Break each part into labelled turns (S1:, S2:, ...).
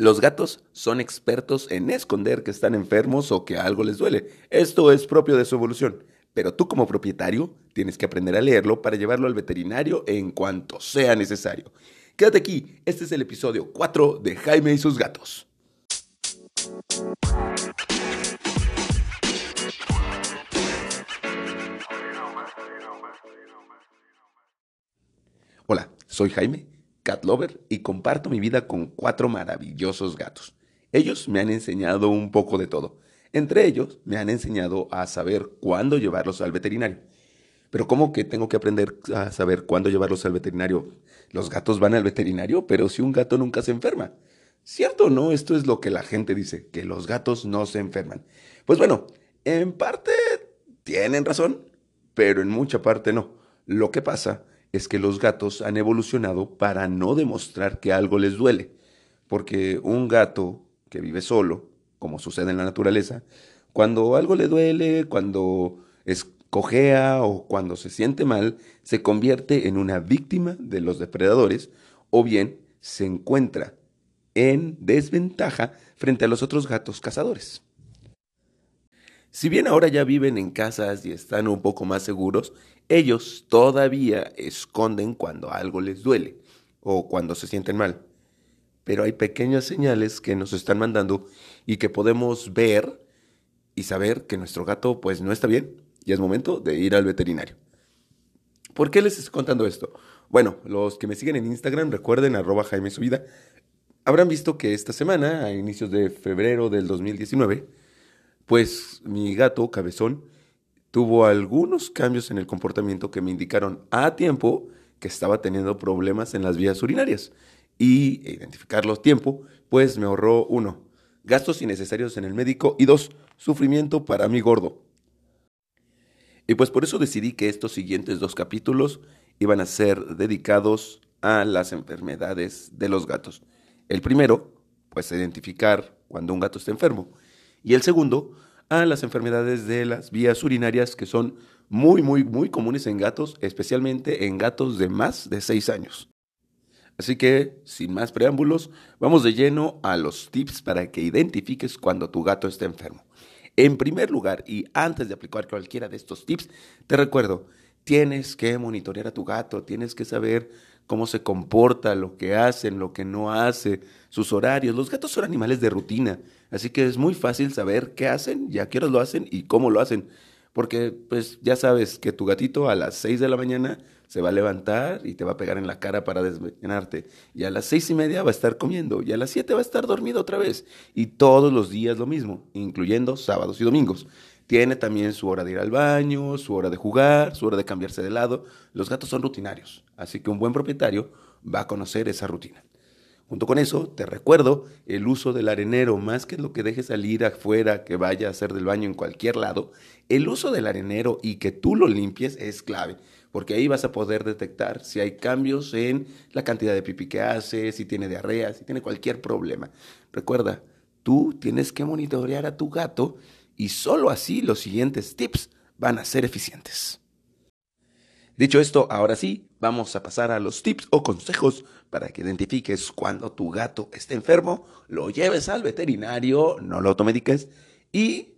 S1: Los gatos son expertos en esconder que están enfermos o que algo les duele. Esto es propio de su evolución. Pero tú como propietario tienes que aprender a leerlo para llevarlo al veterinario en cuanto sea necesario. Quédate aquí, este es el episodio 4 de Jaime y sus gatos. Hola, soy Jaime y comparto mi vida con cuatro maravillosos gatos. Ellos me han enseñado un poco de todo. Entre ellos me han enseñado a saber cuándo llevarlos al veterinario. Pero ¿cómo que tengo que aprender a saber cuándo llevarlos al veterinario? Los gatos van al veterinario, pero si un gato nunca se enferma. ¿Cierto o no? Esto es lo que la gente dice, que los gatos no se enferman. Pues bueno, en parte tienen razón, pero en mucha parte no. Lo que pasa es que los gatos han evolucionado para no demostrar que algo les duele, porque un gato que vive solo, como sucede en la naturaleza, cuando algo le duele, cuando escojea o cuando se siente mal, se convierte en una víctima de los depredadores o bien se encuentra en desventaja frente a los otros gatos cazadores. Si bien ahora ya viven en casas y están un poco más seguros, ellos todavía esconden cuando algo les duele o cuando se sienten mal. Pero hay pequeñas señales que nos están mandando y que podemos ver y saber que nuestro gato pues no está bien y es momento de ir al veterinario. ¿Por qué les estoy contando esto? Bueno, los que me siguen en Instagram, recuerden arroba Jaime Subida, habrán visto que esta semana, a inicios de febrero del 2019, pues mi gato, Cabezón, tuvo algunos cambios en el comportamiento que me indicaron a tiempo que estaba teniendo problemas en las vías urinarias. Y identificarlo a tiempo, pues me ahorró uno, gastos innecesarios en el médico y dos, sufrimiento para mi gordo. Y pues por eso decidí que estos siguientes dos capítulos iban a ser dedicados a las enfermedades de los gatos. El primero, pues identificar cuando un gato está enfermo y el segundo a las enfermedades de las vías urinarias que son muy, muy, muy comunes en gatos, especialmente en gatos de más de 6 años. Así que, sin más preámbulos, vamos de lleno a los tips para que identifiques cuando tu gato está enfermo. En primer lugar, y antes de aplicar cualquiera de estos tips, te recuerdo, tienes que monitorear a tu gato, tienes que saber cómo se comporta, lo que hacen, lo que no hace, sus horarios. Los gatos son animales de rutina, así que es muy fácil saber qué hacen y a qué lo hacen y cómo lo hacen. Porque pues ya sabes que tu gatito a las 6 de la mañana se va a levantar y te va a pegar en la cara para desvenarte. Y a las seis y media va a estar comiendo. Y a las 7 va a estar dormido otra vez. Y todos los días lo mismo, incluyendo sábados y domingos. Tiene también su hora de ir al baño, su hora de jugar, su hora de cambiarse de lado. Los gatos son rutinarios, así que un buen propietario va a conocer esa rutina. Junto con eso, te recuerdo el uso del arenero, más que lo que dejes salir afuera, que vaya a hacer del baño en cualquier lado, el uso del arenero y que tú lo limpies es clave, porque ahí vas a poder detectar si hay cambios en la cantidad de pipí que hace, si tiene diarrea, si tiene cualquier problema. Recuerda, tú tienes que monitorear a tu gato y solo así los siguientes tips van a ser eficientes. Dicho esto, ahora sí, vamos a pasar a los tips o consejos para que identifiques cuando tu gato esté enfermo, lo lleves al veterinario, no lo automediques y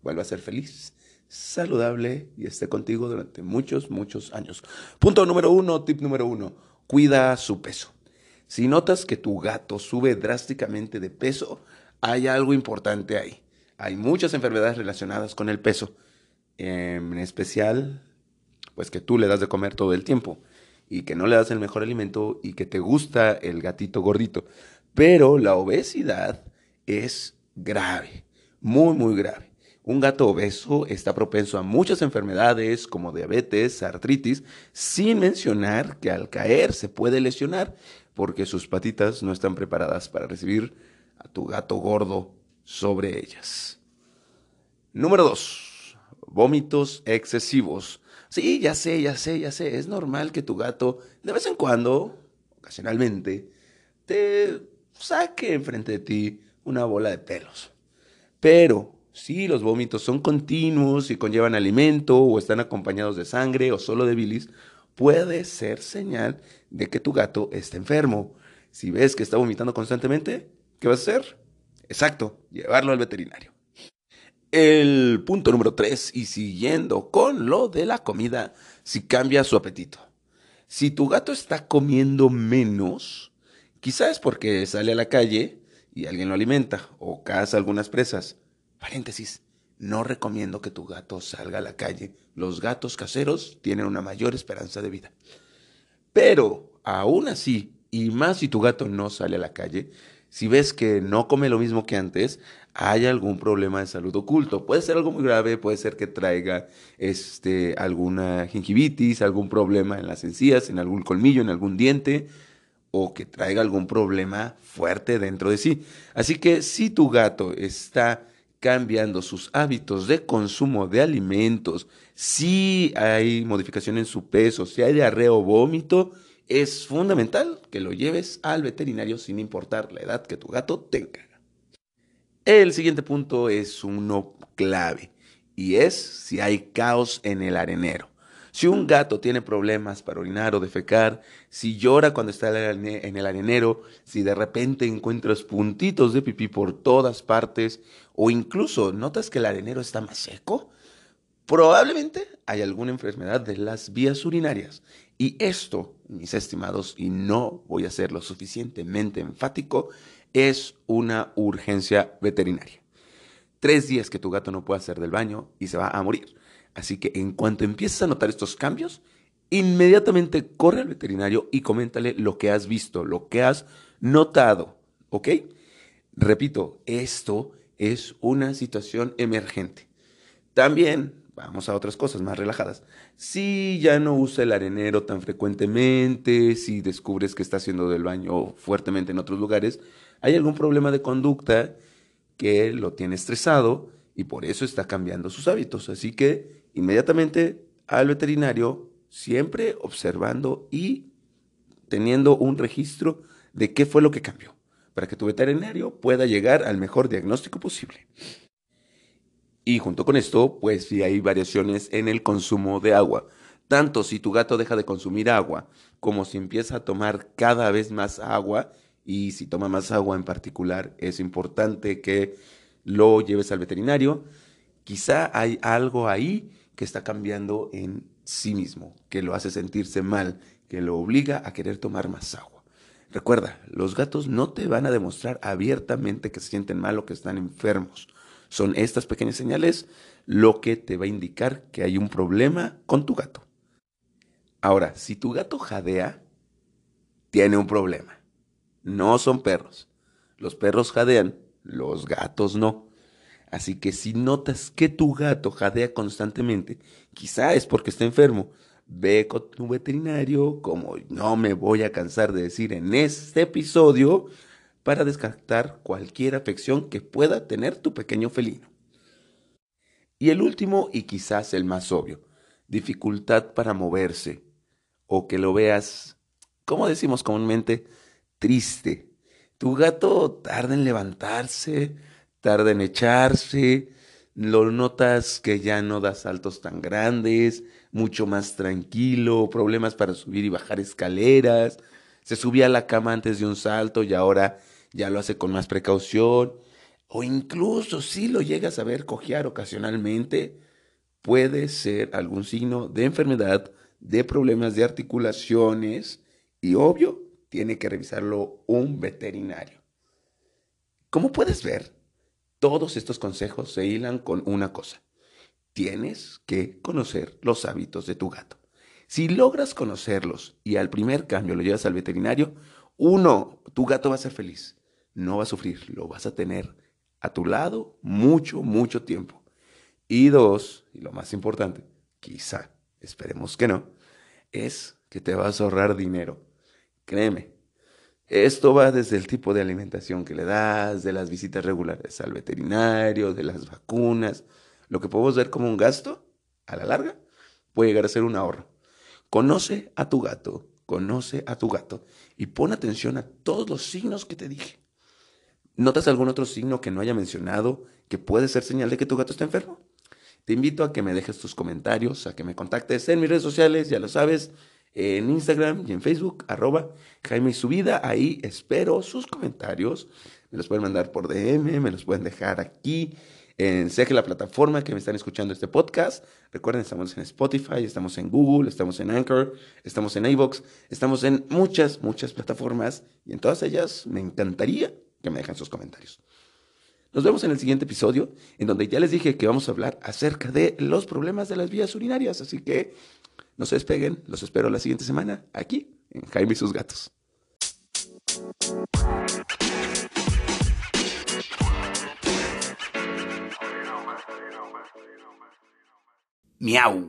S1: vuelva a ser feliz, saludable y esté contigo durante muchos, muchos años. Punto número uno, tip número uno, cuida su peso. Si notas que tu gato sube drásticamente de peso, hay algo importante ahí hay muchas enfermedades relacionadas con el peso, en especial, pues que tú le das de comer todo el tiempo y que no le das el mejor alimento y que te gusta el gatito gordito. Pero la obesidad es grave, muy, muy grave. Un gato obeso está propenso a muchas enfermedades como diabetes, artritis, sin mencionar que al caer se puede lesionar porque sus patitas no están preparadas para recibir a tu gato gordo sobre ellas. Número dos, vómitos excesivos. Sí, ya sé, ya sé, ya sé. Es normal que tu gato, de vez en cuando, ocasionalmente, te saque enfrente de ti una bola de pelos. Pero si los vómitos son continuos y conllevan alimento o están acompañados de sangre o solo de bilis, puede ser señal de que tu gato está enfermo. Si ves que está vomitando constantemente, ¿qué vas a hacer? Exacto, llevarlo al veterinario. El punto número tres, y siguiendo con lo de la comida, si cambia su apetito. Si tu gato está comiendo menos, quizás es porque sale a la calle y alguien lo alimenta o caza algunas presas. Paréntesis, no recomiendo que tu gato salga a la calle. Los gatos caseros tienen una mayor esperanza de vida. Pero, aún así, y más si tu gato no sale a la calle, si ves que no come lo mismo que antes, hay algún problema de salud oculto. Puede ser algo muy grave, puede ser que traiga este, alguna gingivitis, algún problema en las encías, en algún colmillo, en algún diente, o que traiga algún problema fuerte dentro de sí. Así que si tu gato está cambiando sus hábitos de consumo de alimentos, si hay modificación en su peso, si hay diarrea o vómito, es fundamental que lo lleves al veterinario sin importar la edad que tu gato tenga. El siguiente punto es uno clave y es si hay caos en el arenero. Si un gato tiene problemas para orinar o defecar, si llora cuando está en el arenero, si de repente encuentras puntitos de pipí por todas partes o incluso notas que el arenero está más seco, probablemente hay alguna enfermedad de las vías urinarias. Y esto, mis estimados, y no voy a ser lo suficientemente enfático, es una urgencia veterinaria. Tres días que tu gato no puede hacer del baño y se va a morir. Así que en cuanto empieces a notar estos cambios, inmediatamente corre al veterinario y coméntale lo que has visto, lo que has notado. ¿Ok? Repito, esto es una situación emergente. También vamos a otras cosas más relajadas. Si ya no usa el arenero tan frecuentemente, si descubres que está haciendo del baño fuertemente en otros lugares, hay algún problema de conducta que lo tiene estresado y por eso está cambiando sus hábitos. Así que inmediatamente al veterinario, siempre observando y teniendo un registro de qué fue lo que cambió, para que tu veterinario pueda llegar al mejor diagnóstico posible. Y junto con esto, pues sí hay variaciones en el consumo de agua. Tanto si tu gato deja de consumir agua, como si empieza a tomar cada vez más agua, y si toma más agua en particular, es importante que lo lleves al veterinario. Quizá hay algo ahí que está cambiando en sí mismo, que lo hace sentirse mal, que lo obliga a querer tomar más agua. Recuerda, los gatos no te van a demostrar abiertamente que se sienten mal o que están enfermos. Son estas pequeñas señales lo que te va a indicar que hay un problema con tu gato. Ahora, si tu gato jadea, tiene un problema. No son perros. Los perros jadean, los gatos no. Así que si notas que tu gato jadea constantemente, quizá es porque está enfermo. Ve con tu veterinario, como no me voy a cansar de decir en este episodio, para descartar cualquier afección que pueda tener tu pequeño felino. Y el último y quizás el más obvio, dificultad para moverse o que lo veas, como decimos comúnmente, triste. Tu gato tarda en levantarse, tarda en echarse, lo notas que ya no da saltos tan grandes, mucho más tranquilo, problemas para subir y bajar escaleras, se subía a la cama antes de un salto y ahora ya lo hace con más precaución, o incluso si lo llegas a ver cojear ocasionalmente, puede ser algún signo de enfermedad, de problemas de articulaciones y obvio, tiene que revisarlo un veterinario. Como puedes ver, todos estos consejos se hilan con una cosa. Tienes que conocer los hábitos de tu gato. Si logras conocerlos y al primer cambio lo llevas al veterinario, uno, tu gato va a ser feliz no va a sufrir, lo vas a tener a tu lado mucho, mucho tiempo. Y dos, y lo más importante, quizá, esperemos que no, es que te vas a ahorrar dinero. Créeme, esto va desde el tipo de alimentación que le das, de las visitas regulares al veterinario, de las vacunas. Lo que podemos ver como un gasto, a la larga, puede llegar a ser un ahorro. Conoce a tu gato, conoce a tu gato y pon atención a todos los signos que te dije. ¿Notas algún otro signo que no haya mencionado que puede ser señal de que tu gato está enfermo? Te invito a que me dejes tus comentarios, a que me contactes en mis redes sociales, ya lo sabes, en Instagram y en Facebook, arroba Jaime y su vida. Ahí espero sus comentarios. Me los pueden mandar por DM, me los pueden dejar aquí. En, sea que la plataforma que me están escuchando este podcast, recuerden, estamos en Spotify, estamos en Google, estamos en Anchor, estamos en iVoox, estamos en muchas, muchas plataformas y en todas ellas me encantaría que me dejen sus comentarios. Nos vemos en el siguiente episodio, en donde ya les dije que vamos a hablar acerca de los problemas de las vías urinarias, así que no se despeguen, los espero la siguiente semana aquí en Jaime y sus gatos.
S2: Miau.